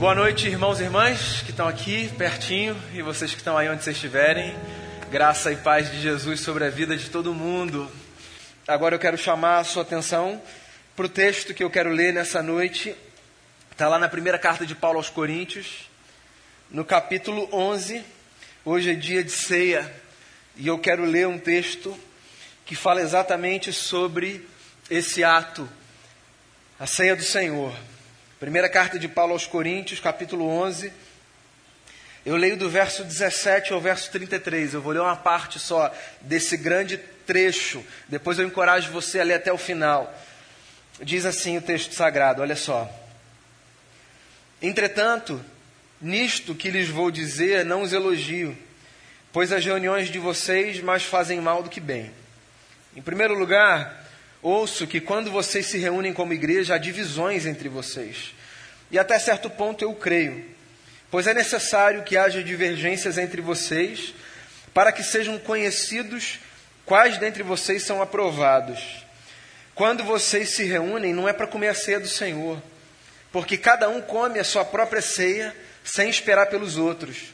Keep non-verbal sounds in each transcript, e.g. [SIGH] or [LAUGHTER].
Boa noite, irmãos e irmãs que estão aqui pertinho e vocês que estão aí onde vocês estiverem. Graça e paz de Jesus sobre a vida de todo mundo. Agora eu quero chamar a sua atenção para o texto que eu quero ler nessa noite. Está lá na primeira carta de Paulo aos Coríntios, no capítulo 11. Hoje é dia de ceia e eu quero ler um texto que fala exatamente sobre esse ato, a ceia do Senhor. Primeira carta de Paulo aos Coríntios, capítulo 11. Eu leio do verso 17 ao verso 33. Eu vou ler uma parte só desse grande trecho. Depois eu encorajo você a ler até o final. Diz assim o texto sagrado: olha só. Entretanto, nisto que lhes vou dizer, não os elogio, pois as reuniões de vocês mais fazem mal do que bem. Em primeiro lugar, Ouço que quando vocês se reúnem como igreja, há divisões entre vocês. E até certo ponto eu creio, pois é necessário que haja divergências entre vocês, para que sejam conhecidos quais dentre vocês são aprovados. Quando vocês se reúnem, não é para comer a ceia do Senhor, porque cada um come a sua própria ceia sem esperar pelos outros.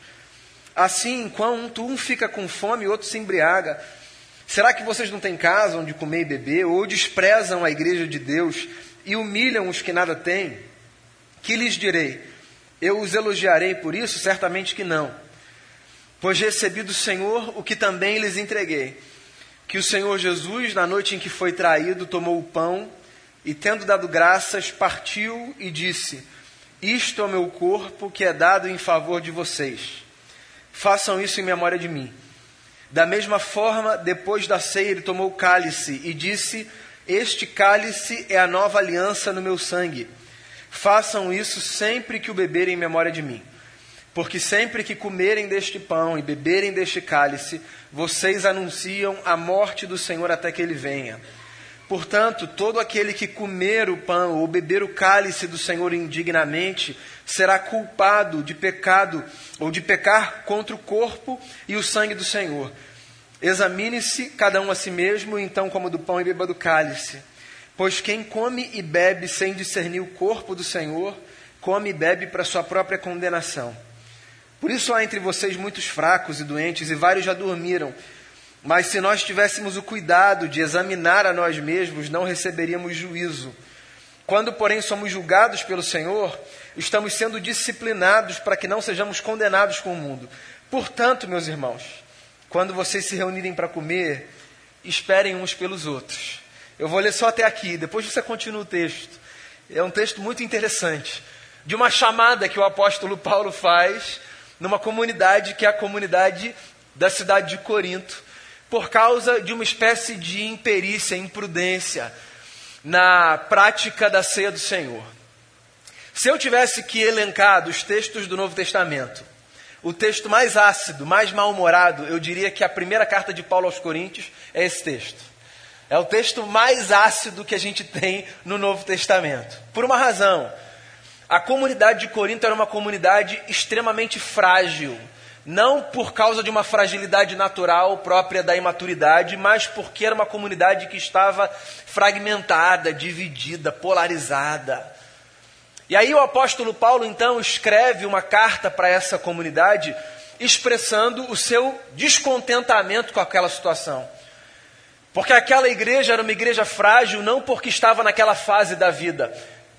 Assim, enquanto um fica com fome, outro se embriaga. Será que vocês não têm casa onde comer e beber, ou desprezam a igreja de Deus e humilham os que nada têm? Que lhes direi? Eu os elogiarei por isso? Certamente que não. Pois recebi do Senhor o que também lhes entreguei: que o Senhor Jesus, na noite em que foi traído, tomou o pão e, tendo dado graças, partiu e disse: Isto é o meu corpo que é dado em favor de vocês. Façam isso em memória de mim. Da mesma forma, depois da ceia, ele tomou o cálice e disse: Este cálice é a nova aliança no meu sangue. Façam isso sempre que o beberem em memória de mim. Porque sempre que comerem deste pão e beberem deste cálice, vocês anunciam a morte do Senhor até que ele venha. Portanto, todo aquele que comer o pão ou beber o cálice do Senhor indignamente será culpado de pecado ou de pecar contra o corpo e o sangue do Senhor. Examine-se cada um a si mesmo, então coma do pão e beba do cálice. Pois quem come e bebe sem discernir o corpo do Senhor, come e bebe para sua própria condenação. Por isso há entre vocês muitos fracos e doentes, e vários já dormiram. Mas se nós tivéssemos o cuidado de examinar a nós mesmos, não receberíamos juízo. Quando, porém, somos julgados pelo Senhor, estamos sendo disciplinados para que não sejamos condenados com o mundo. Portanto, meus irmãos, quando vocês se reunirem para comer, esperem uns pelos outros. Eu vou ler só até aqui, depois você continua o texto. É um texto muito interessante, de uma chamada que o apóstolo Paulo faz numa comunidade que é a comunidade da cidade de Corinto, por causa de uma espécie de imperícia, imprudência na prática da ceia do Senhor. Se eu tivesse que elencar dos textos do Novo Testamento, o texto mais ácido, mais mal-humorado, eu diria que a primeira carta de Paulo aos Coríntios é esse texto. É o texto mais ácido que a gente tem no Novo Testamento. Por uma razão. A comunidade de Corinto era uma comunidade extremamente frágil não por causa de uma fragilidade natural própria da imaturidade, mas porque era uma comunidade que estava fragmentada, dividida, polarizada. E aí o apóstolo Paulo então escreve uma carta para essa comunidade expressando o seu descontentamento com aquela situação. Porque aquela igreja era uma igreja frágil não porque estava naquela fase da vida,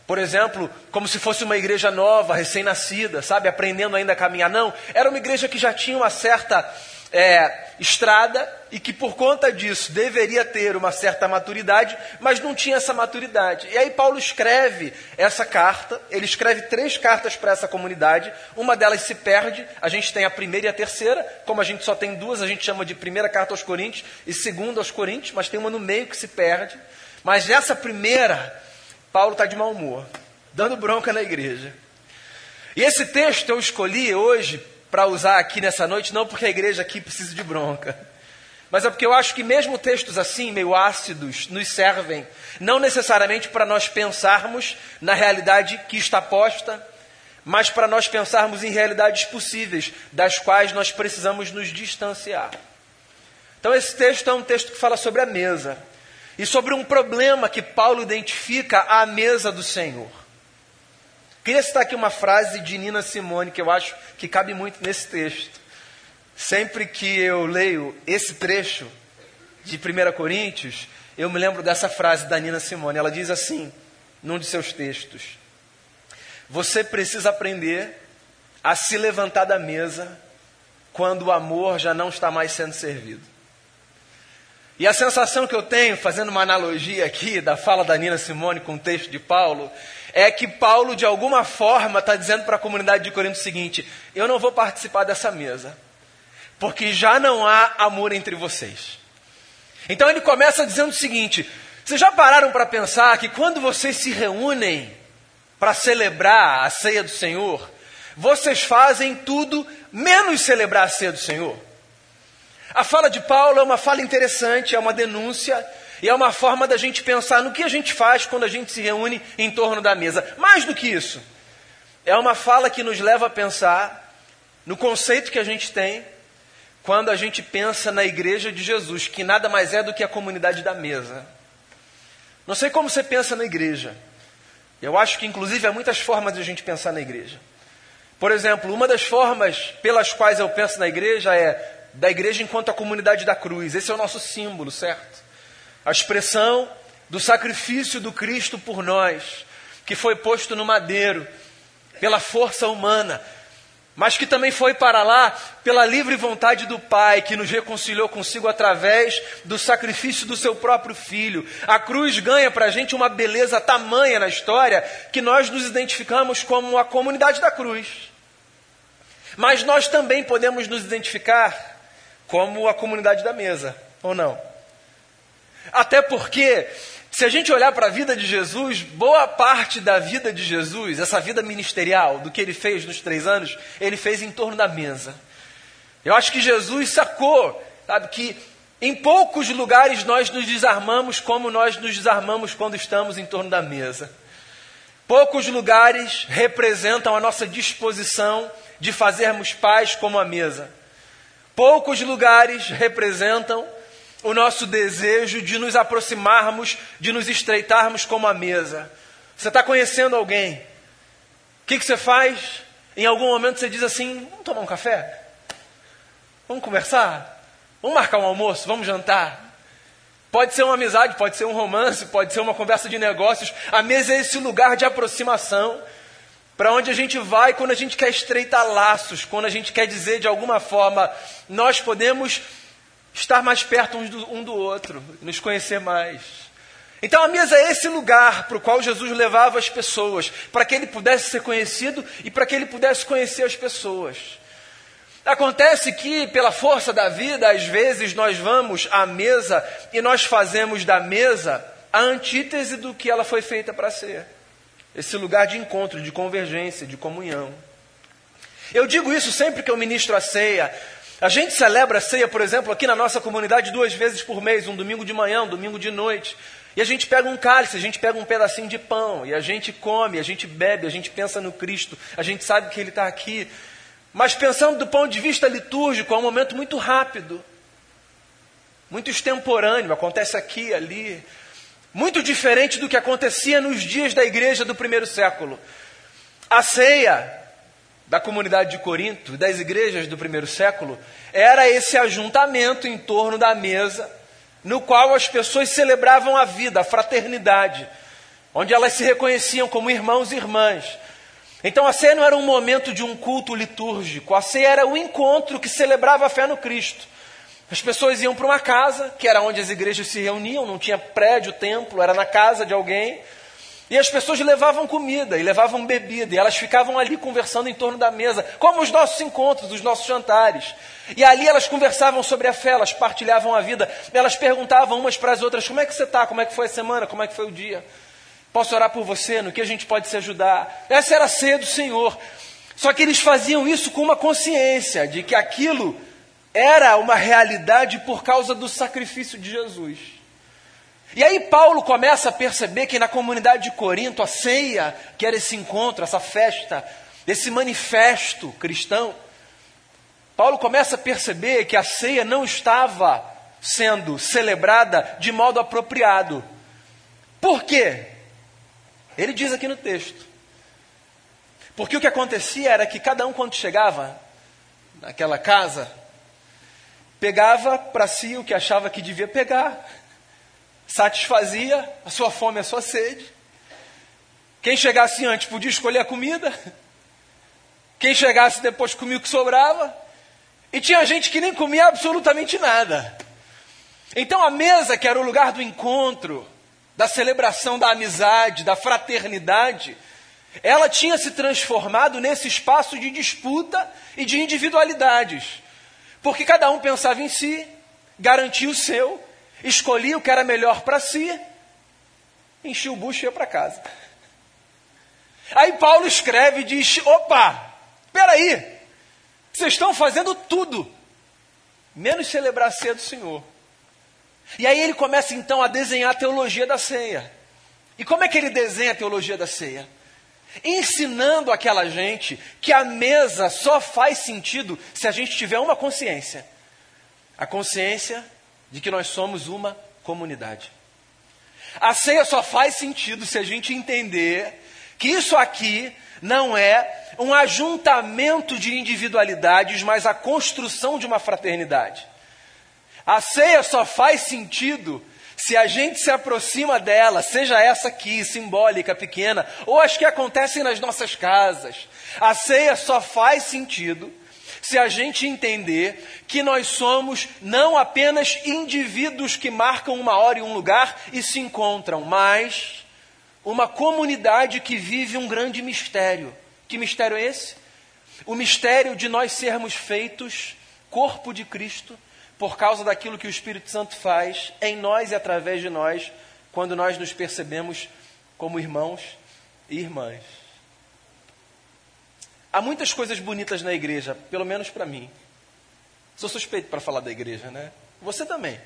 por exemplo, como se fosse uma igreja nova, recém-nascida, sabe, aprendendo ainda a caminhar. Não, era uma igreja que já tinha uma certa é, estrada e que por conta disso deveria ter uma certa maturidade, mas não tinha essa maturidade. E aí Paulo escreve essa carta, ele escreve três cartas para essa comunidade, uma delas se perde, a gente tem a primeira e a terceira, como a gente só tem duas, a gente chama de primeira carta aos Coríntios e segunda aos Coríntios, mas tem uma no meio que se perde. Mas essa primeira Paulo está de mau humor, dando bronca na igreja. E esse texto eu escolhi hoje para usar aqui nessa noite, não porque a igreja aqui precisa de bronca, mas é porque eu acho que mesmo textos assim, meio ácidos, nos servem, não necessariamente para nós pensarmos na realidade que está posta, mas para nós pensarmos em realidades possíveis, das quais nós precisamos nos distanciar. Então, esse texto é um texto que fala sobre a mesa e sobre um problema que Paulo identifica à mesa do Senhor. Queria citar aqui uma frase de Nina Simone que eu acho que cabe muito nesse texto. Sempre que eu leio esse trecho de 1 Coríntios, eu me lembro dessa frase da Nina Simone. Ela diz assim, num de seus textos: Você precisa aprender a se levantar da mesa quando o amor já não está mais sendo servido. E a sensação que eu tenho, fazendo uma analogia aqui da fala da Nina Simone com o texto de Paulo, é que Paulo, de alguma forma, está dizendo para a comunidade de Corinto o seguinte: eu não vou participar dessa mesa, porque já não há amor entre vocês. Então ele começa dizendo o seguinte: vocês já pararam para pensar que quando vocês se reúnem para celebrar a ceia do Senhor, vocês fazem tudo menos celebrar a ceia do Senhor? A fala de Paulo é uma fala interessante, é uma denúncia e é uma forma da gente pensar no que a gente faz quando a gente se reúne em torno da mesa. Mais do que isso, é uma fala que nos leva a pensar no conceito que a gente tem quando a gente pensa na igreja de Jesus, que nada mais é do que a comunidade da mesa. Não sei como você pensa na igreja. Eu acho que, inclusive, há muitas formas de a gente pensar na igreja. Por exemplo, uma das formas pelas quais eu penso na igreja é da igreja enquanto a comunidade da cruz. Esse é o nosso símbolo, certo? a expressão do sacrifício do Cristo por nós, que foi posto no madeiro pela força humana, mas que também foi para lá pela livre vontade do Pai, que nos reconciliou consigo através do sacrifício do seu próprio Filho. A cruz ganha para a gente uma beleza tamanha na história que nós nos identificamos como a comunidade da cruz. Mas nós também podemos nos identificar como a comunidade da mesa, ou não? Até porque, se a gente olhar para a vida de Jesus, boa parte da vida de Jesus, essa vida ministerial, do que ele fez nos três anos, ele fez em torno da mesa. Eu acho que Jesus sacou, sabe, que em poucos lugares nós nos desarmamos como nós nos desarmamos quando estamos em torno da mesa. Poucos lugares representam a nossa disposição de fazermos paz como a mesa. Poucos lugares representam o nosso desejo de nos aproximarmos, de nos estreitarmos como a mesa. Você está conhecendo alguém. O que, que você faz? Em algum momento você diz assim: vamos tomar um café? Vamos conversar? Vamos marcar um almoço? Vamos jantar? Pode ser uma amizade, pode ser um romance, pode ser uma conversa de negócios. A mesa é esse lugar de aproximação para onde a gente vai quando a gente quer estreitar laços, quando a gente quer dizer de alguma forma, nós podemos estar mais perto um do, um do outro, nos conhecer mais. Então a mesa é esse lugar para o qual Jesus levava as pessoas, para que ele pudesse ser conhecido e para que ele pudesse conhecer as pessoas. Acontece que, pela força da vida, às vezes nós vamos à mesa e nós fazemos da mesa a antítese do que ela foi feita para ser. Esse lugar de encontro, de convergência, de comunhão. Eu digo isso sempre que eu ministro a ceia, a gente celebra a ceia, por exemplo, aqui na nossa comunidade duas vezes por mês, um domingo de manhã, um domingo de noite. E a gente pega um cálice, a gente pega um pedacinho de pão, e a gente come, a gente bebe, a gente pensa no Cristo, a gente sabe que Ele está aqui. Mas pensando do ponto de vista litúrgico, é um momento muito rápido, muito extemporâneo, acontece aqui, ali. Muito diferente do que acontecia nos dias da igreja do primeiro século. A ceia da comunidade de Corinto, das igrejas do primeiro século, era esse ajuntamento em torno da mesa, no qual as pessoas celebravam a vida, a fraternidade, onde elas se reconheciam como irmãos e irmãs. Então a ceia não era um momento de um culto litúrgico, a ceia era o um encontro que celebrava a fé no Cristo. As pessoas iam para uma casa, que era onde as igrejas se reuniam, não tinha prédio, templo, era na casa de alguém. E as pessoas levavam comida e levavam bebida, e elas ficavam ali conversando em torno da mesa, como os nossos encontros, os nossos jantares. E ali elas conversavam sobre a fé, elas partilhavam a vida, elas perguntavam umas para as outras: como é que você está? Como é que foi a semana? Como é que foi o dia? Posso orar por você? No que a gente pode se ajudar? Essa era a ceia do Senhor. Só que eles faziam isso com uma consciência de que aquilo era uma realidade por causa do sacrifício de Jesus. E aí Paulo começa a perceber que na comunidade de Corinto, a ceia, que era esse encontro, essa festa, esse manifesto cristão, Paulo começa a perceber que a ceia não estava sendo celebrada de modo apropriado. Por quê? Ele diz aqui no texto: Porque o que acontecia era que cada um, quando chegava naquela casa, pegava para si o que achava que devia pegar, satisfazia a sua fome, a sua sede. Quem chegasse antes podia escolher a comida, quem chegasse depois comia o que sobrava, e tinha gente que nem comia absolutamente nada. Então a mesa, que era o lugar do encontro, da celebração da amizade, da fraternidade, ela tinha se transformado nesse espaço de disputa e de individualidades. Porque cada um pensava em si, garantia o seu, escolhia o que era melhor para si, enchia o bucho e ia para casa. Aí Paulo escreve e diz: opa, peraí, vocês estão fazendo tudo, menos celebrar a ceia do Senhor. E aí ele começa então a desenhar a teologia da ceia. E como é que ele desenha a teologia da ceia? Ensinando aquela gente que a mesa só faz sentido se a gente tiver uma consciência a consciência de que nós somos uma comunidade. A ceia só faz sentido se a gente entender que isso aqui não é um ajuntamento de individualidades, mas a construção de uma fraternidade. A ceia só faz sentido se a gente se aproxima dela, seja essa aqui, simbólica, pequena, ou as que acontecem nas nossas casas, a ceia só faz sentido se a gente entender que nós somos não apenas indivíduos que marcam uma hora e um lugar e se encontram, mas uma comunidade que vive um grande mistério. Que mistério é esse? O mistério de nós sermos feitos corpo de Cristo por causa daquilo que o Espírito Santo faz em nós e através de nós, quando nós nos percebemos como irmãos e irmãs. Há muitas coisas bonitas na igreja, pelo menos para mim. Sou suspeito para falar da igreja, né? Você também.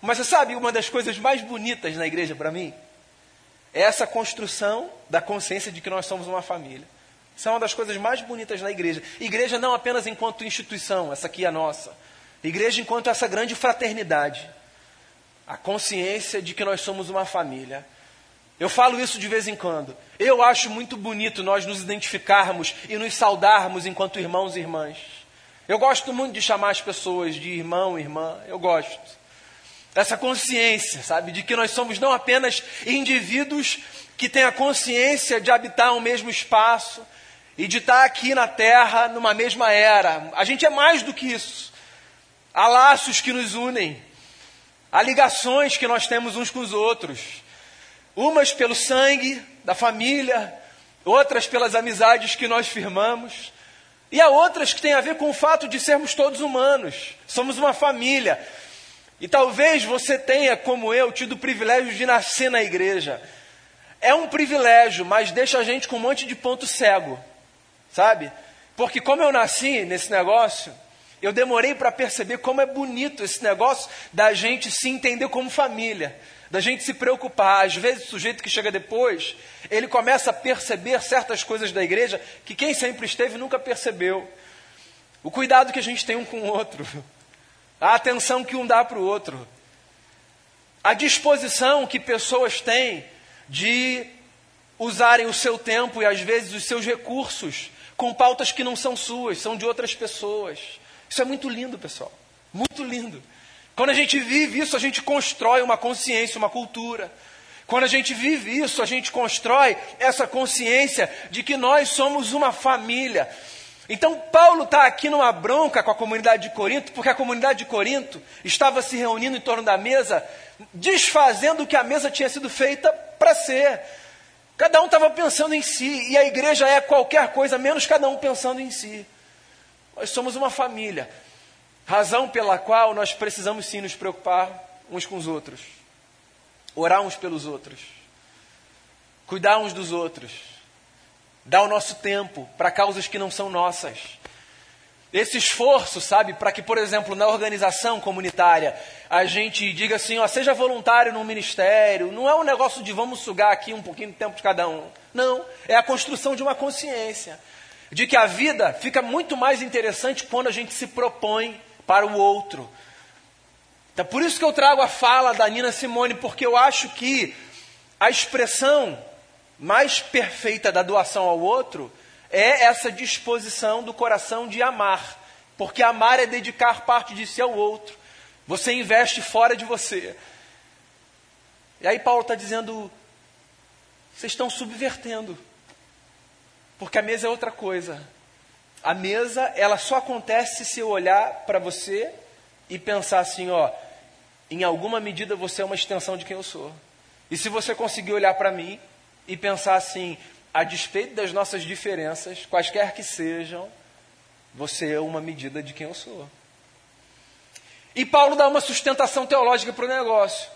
Mas você sabe uma das coisas mais bonitas na igreja para mim? É essa construção da consciência de que nós somos uma família. Isso é uma das coisas mais bonitas na igreja. Igreja não apenas enquanto instituição, essa aqui é a nossa. Igreja enquanto essa grande fraternidade. A consciência de que nós somos uma família. Eu falo isso de vez em quando. Eu acho muito bonito nós nos identificarmos e nos saudarmos enquanto irmãos e irmãs. Eu gosto muito de chamar as pessoas de irmão, irmã. Eu gosto. Essa consciência, sabe, de que nós somos não apenas indivíduos que têm a consciência de habitar um mesmo espaço, e de estar aqui na terra numa mesma era. A gente é mais do que isso. Há laços que nos unem, há ligações que nós temos uns com os outros. Umas pelo sangue da família, outras pelas amizades que nós firmamos, e há outras que têm a ver com o fato de sermos todos humanos. Somos uma família. E talvez você tenha, como eu, tido o privilégio de nascer na igreja. É um privilégio, mas deixa a gente com um monte de ponto cego sabe? Porque como eu nasci nesse negócio, eu demorei para perceber como é bonito esse negócio da gente se entender como família, da gente se preocupar. Às vezes, o sujeito que chega depois, ele começa a perceber certas coisas da igreja que quem sempre esteve nunca percebeu. O cuidado que a gente tem um com o outro, a atenção que um dá para o outro, a disposição que pessoas têm de usarem o seu tempo e às vezes os seus recursos com pautas que não são suas, são de outras pessoas. Isso é muito lindo, pessoal. Muito lindo. Quando a gente vive isso, a gente constrói uma consciência, uma cultura. Quando a gente vive isso, a gente constrói essa consciência de que nós somos uma família. Então, Paulo está aqui numa bronca com a comunidade de Corinto, porque a comunidade de Corinto estava se reunindo em torno da mesa, desfazendo o que a mesa tinha sido feita para ser. Cada um estava pensando em si, e a igreja é qualquer coisa, menos cada um pensando em si. Nós somos uma família, razão pela qual nós precisamos sim nos preocupar uns com os outros, orar uns pelos outros, cuidar uns dos outros, dar o nosso tempo para causas que não são nossas esse esforço, sabe, para que, por exemplo, na organização comunitária, a gente diga assim, ó, seja voluntário no ministério, não é um negócio de vamos sugar aqui um pouquinho de tempo de cada um. Não, é a construção de uma consciência de que a vida fica muito mais interessante quando a gente se propõe para o outro. Então, por isso que eu trago a fala da Nina Simone, porque eu acho que a expressão mais perfeita da doação ao outro é essa disposição do coração de amar. Porque amar é dedicar parte de si ao outro. Você investe fora de você. E aí Paulo está dizendo: vocês estão subvertendo. Porque a mesa é outra coisa. A mesa, ela só acontece se eu olhar para você e pensar assim, ó, em alguma medida você é uma extensão de quem eu sou. E se você conseguir olhar para mim e pensar assim, a despeito das nossas diferenças, quaisquer que sejam, você é uma medida de quem eu sou. E Paulo dá uma sustentação teológica para o negócio.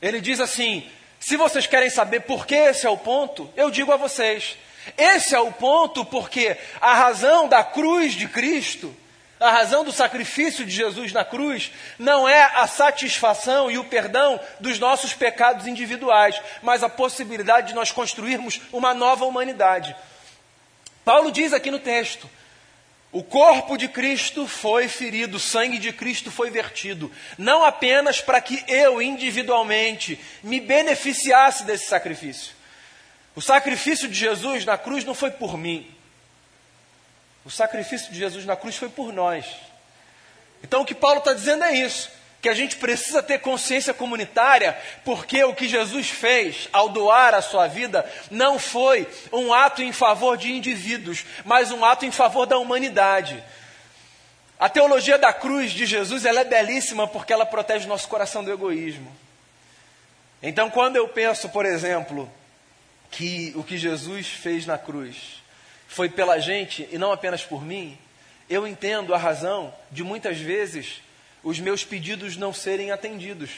Ele diz assim: se vocês querem saber por que esse é o ponto, eu digo a vocês. Esse é o ponto porque a razão da cruz de Cristo, a razão do sacrifício de Jesus na cruz, não é a satisfação e o perdão dos nossos pecados individuais, mas a possibilidade de nós construirmos uma nova humanidade. Paulo diz aqui no texto: o corpo de Cristo foi ferido, o sangue de Cristo foi vertido, não apenas para que eu individualmente me beneficiasse desse sacrifício. O sacrifício de Jesus na cruz não foi por mim. O sacrifício de Jesus na cruz foi por nós. Então o que Paulo está dizendo é isso que a gente precisa ter consciência comunitária, porque o que Jesus fez ao doar a sua vida não foi um ato em favor de indivíduos, mas um ato em favor da humanidade. A teologia da cruz de Jesus ela é belíssima porque ela protege o nosso coração do egoísmo. Então, quando eu penso, por exemplo, que o que Jesus fez na cruz foi pela gente e não apenas por mim, eu entendo a razão de muitas vezes os meus pedidos não serem atendidos.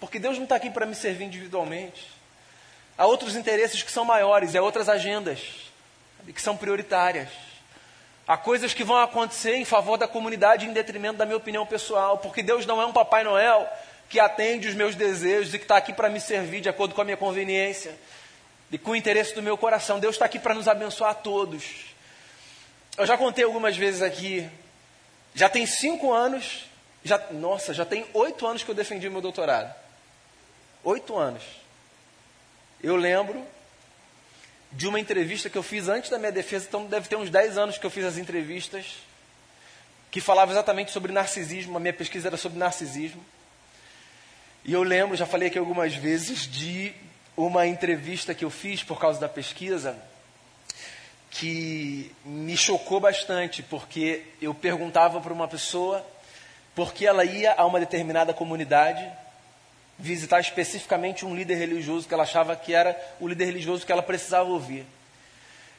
Porque Deus não está aqui para me servir individualmente. Há outros interesses que são maiores, há outras agendas que são prioritárias. Há coisas que vão acontecer em favor da comunidade em detrimento da minha opinião pessoal, porque Deus não é um Papai Noel que atende os meus desejos e que está aqui para me servir de acordo com a minha conveniência e com o interesse do meu coração. Deus está aqui para nos abençoar a todos. Eu já contei algumas vezes aqui, já tem cinco anos já, nossa, já tem oito anos que eu defendi meu doutorado. Oito anos. Eu lembro de uma entrevista que eu fiz antes da minha defesa, então deve ter uns dez anos que eu fiz as entrevistas, que falava exatamente sobre narcisismo. A minha pesquisa era sobre narcisismo. E eu lembro, já falei aqui algumas vezes, de uma entrevista que eu fiz por causa da pesquisa, que me chocou bastante, porque eu perguntava para uma pessoa porque ela ia a uma determinada comunidade visitar especificamente um líder religioso que ela achava que era o líder religioso que ela precisava ouvir.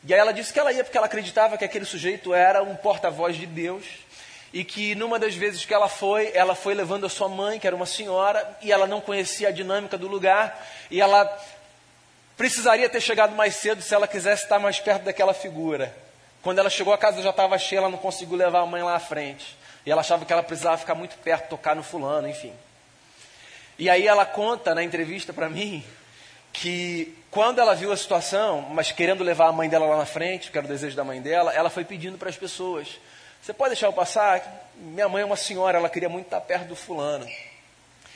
E aí ela disse que ela ia porque ela acreditava que aquele sujeito era um porta-voz de Deus e que numa das vezes que ela foi, ela foi levando a sua mãe, que era uma senhora, e ela não conhecia a dinâmica do lugar, e ela precisaria ter chegado mais cedo se ela quisesse estar mais perto daquela figura. Quando ela chegou, a casa já estava cheia, ela não conseguiu levar a mãe lá à frente. E ela achava que ela precisava ficar muito perto, tocar no fulano, enfim. E aí ela conta na entrevista para mim que quando ela viu a situação, mas querendo levar a mãe dela lá na frente, que era o desejo da mãe dela, ela foi pedindo para as pessoas: Você pode deixar eu passar? Minha mãe é uma senhora, ela queria muito estar perto do fulano.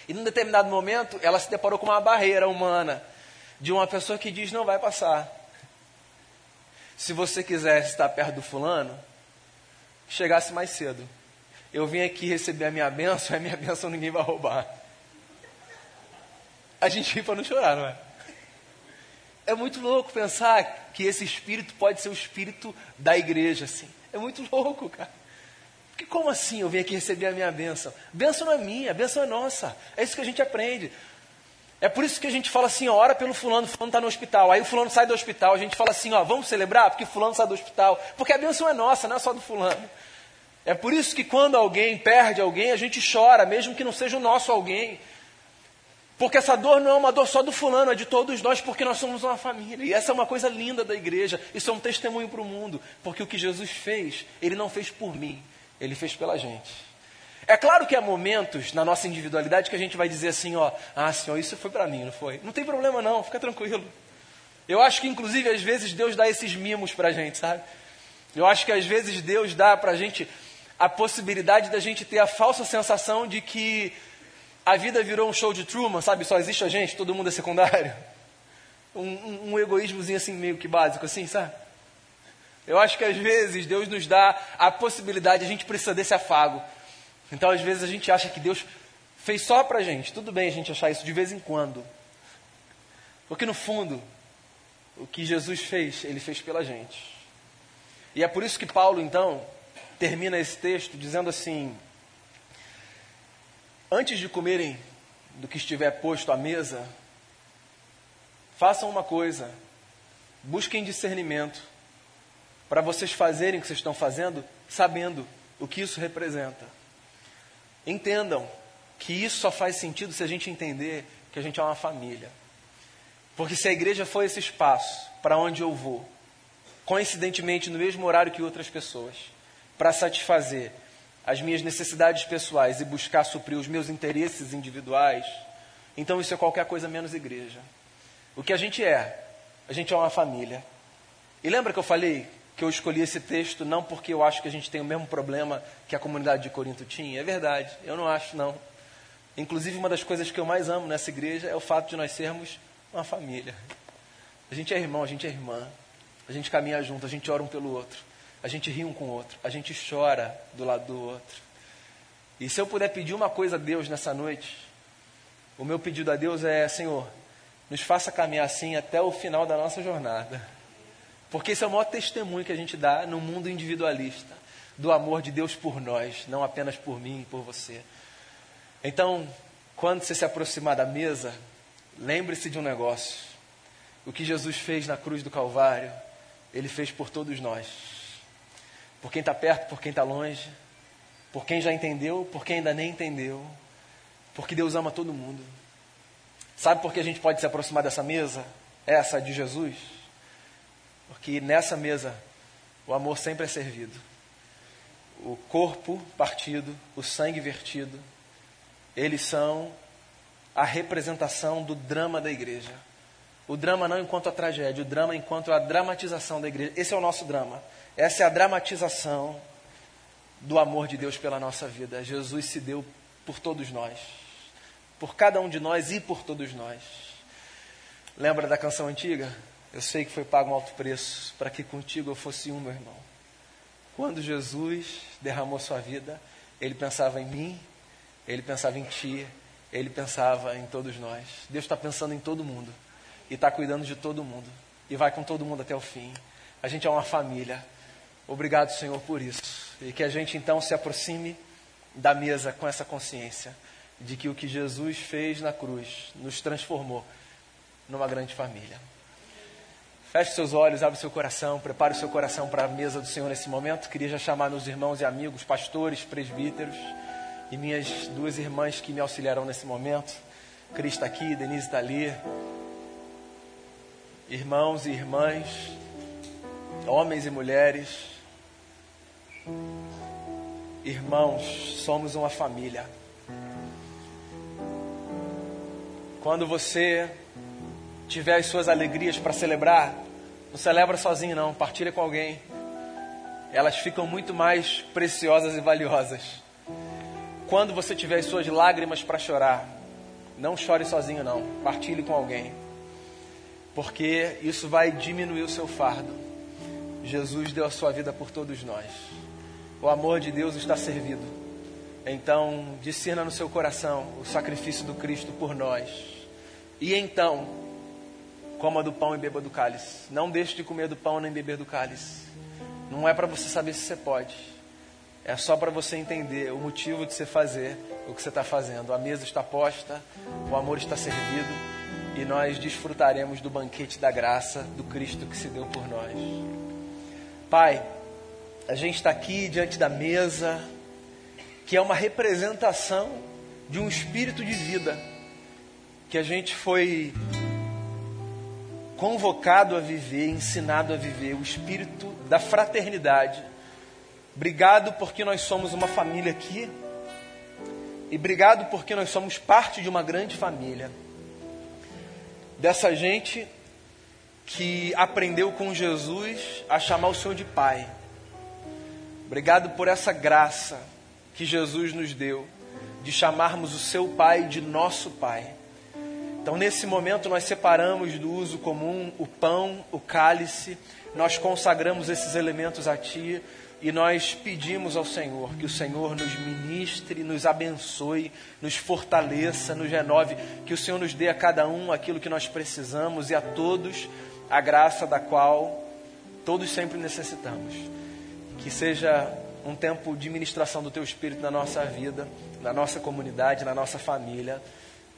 E num determinado momento, ela se deparou com uma barreira humana de uma pessoa que diz: Não vai passar. Se você quisesse estar perto do fulano, chegasse mais cedo eu vim aqui receber a minha bênção, [LAUGHS] a minha bênção ninguém vai roubar. A gente ri para não chorar, não é? É muito louco pensar que esse espírito pode ser o espírito da igreja, assim. É muito louco, cara. Porque como assim eu vim aqui receber a minha bênção? Bênção não é minha, bênção é nossa. É isso que a gente aprende. É por isso que a gente fala assim, ó, ora pelo fulano, fulano está no hospital. Aí o fulano sai do hospital, a gente fala assim, ó, vamos celebrar porque fulano sai do hospital. Porque a bênção é nossa, não é só do fulano. É por isso que quando alguém perde alguém, a gente chora, mesmo que não seja o nosso alguém. Porque essa dor não é uma dor só do fulano, é de todos nós, porque nós somos uma família. E essa é uma coisa linda da igreja. Isso é um testemunho para o mundo. Porque o que Jesus fez, ele não fez por mim, ele fez pela gente. É claro que há momentos na nossa individualidade que a gente vai dizer assim, ó, ah, Senhor, isso foi para mim, não foi? Não tem problema não, fica tranquilo. Eu acho que inclusive às vezes Deus dá esses mimos para a gente, sabe? Eu acho que às vezes Deus dá para a gente a possibilidade da gente ter a falsa sensação de que a vida virou um show de Truman, sabe? Só existe a gente, todo mundo é secundário. Um, um, um egoísmozinho assim, meio que básico, assim, sabe? Eu acho que às vezes Deus nos dá a possibilidade, a gente precisa desse afago. Então, às vezes, a gente acha que Deus fez só pra gente. Tudo bem a gente achar isso de vez em quando. Porque, no fundo, o que Jesus fez, ele fez pela gente. E é por isso que Paulo, então, termina esse texto dizendo assim: Antes de comerem do que estiver posto à mesa, façam uma coisa, busquem discernimento, para vocês fazerem o que vocês estão fazendo, sabendo o que isso representa. Entendam que isso só faz sentido se a gente entender que a gente é uma família. Porque se a igreja for esse espaço para onde eu vou, coincidentemente no mesmo horário que outras pessoas, para satisfazer as minhas necessidades pessoais e buscar suprir os meus interesses individuais, então isso é qualquer coisa menos igreja. O que a gente é? A gente é uma família. E lembra que eu falei que eu escolhi esse texto não porque eu acho que a gente tem o mesmo problema que a comunidade de Corinto tinha? É verdade, eu não acho não. Inclusive, uma das coisas que eu mais amo nessa igreja é o fato de nós sermos uma família. A gente é irmão, a gente é irmã. A gente caminha junto, a gente ora um pelo outro. A gente ri um com o outro. A gente chora do lado do outro. E se eu puder pedir uma coisa a Deus nessa noite, o meu pedido a Deus é: Senhor, nos faça caminhar assim até o final da nossa jornada. Porque esse é o maior testemunho que a gente dá no mundo individualista do amor de Deus por nós, não apenas por mim e por você. Então, quando você se aproximar da mesa, lembre-se de um negócio. O que Jesus fez na cruz do Calvário, Ele fez por todos nós. Por quem está perto, por quem está longe, por quem já entendeu, por quem ainda nem entendeu. Porque Deus ama todo mundo. Sabe por que a gente pode se aproximar dessa mesa? Essa de Jesus? Porque nessa mesa o amor sempre é servido. O corpo partido, o sangue vertido, eles são a representação do drama da igreja. O drama não enquanto a tragédia, o drama enquanto a dramatização da igreja. Esse é o nosso drama. Essa é a dramatização do amor de Deus pela nossa vida. Jesus se deu por todos nós, por cada um de nós e por todos nós. Lembra da canção antiga? Eu sei que foi pago um alto preço para que contigo eu fosse um, meu irmão. Quando Jesus derramou sua vida, ele pensava em mim ele pensava em ti, ele pensava em todos nós. Deus está pensando em todo mundo e está cuidando de todo mundo e vai com todo mundo até o fim. A gente é uma família. Obrigado, Senhor, por isso. E que a gente então se aproxime da mesa com essa consciência de que o que Jesus fez na cruz nos transformou numa grande família. Feche seus olhos, abre seu coração, prepare o seu coração para a mesa do Senhor nesse momento. Queria já chamar meus irmãos e amigos, pastores, presbíteros e minhas duas irmãs que me auxiliarão nesse momento. Cris está aqui, Denise está ali. Irmãos e irmãs, homens e mulheres, irmãos, somos uma família. Quando você tiver as suas alegrias para celebrar, não celebra sozinho não, partilha com alguém. Elas ficam muito mais preciosas e valiosas quando você tiver as suas lágrimas para chorar, não chore sozinho, não. Partilhe com alguém. Porque isso vai diminuir o seu fardo. Jesus deu a sua vida por todos nós. O amor de Deus está servido. Então, discerna no seu coração o sacrifício do Cristo por nós. E então, coma do pão e beba do cálice. Não deixe de comer do pão nem beber do cálice. Não é para você saber se você pode é só para você entender o motivo de você fazer o que você está fazendo. A mesa está posta, o amor está servido e nós desfrutaremos do banquete da graça do Cristo que se deu por nós. Pai, a gente está aqui diante da mesa, que é uma representação de um espírito de vida que a gente foi convocado a viver, ensinado a viver, o espírito da fraternidade Obrigado porque nós somos uma família aqui. E obrigado porque nós somos parte de uma grande família. Dessa gente que aprendeu com Jesus a chamar o Senhor de Pai. Obrigado por essa graça que Jesus nos deu de chamarmos o seu Pai de nosso Pai. Então, nesse momento, nós separamos do uso comum o pão, o cálice, nós consagramos esses elementos a Ti e nós pedimos ao Senhor que o Senhor nos ministre, nos abençoe, nos fortaleça, nos renove, que o Senhor nos dê a cada um aquilo que nós precisamos e a todos a graça da qual todos sempre necessitamos. Que seja um tempo de ministração do Teu Espírito na nossa vida, na nossa comunidade, na nossa família.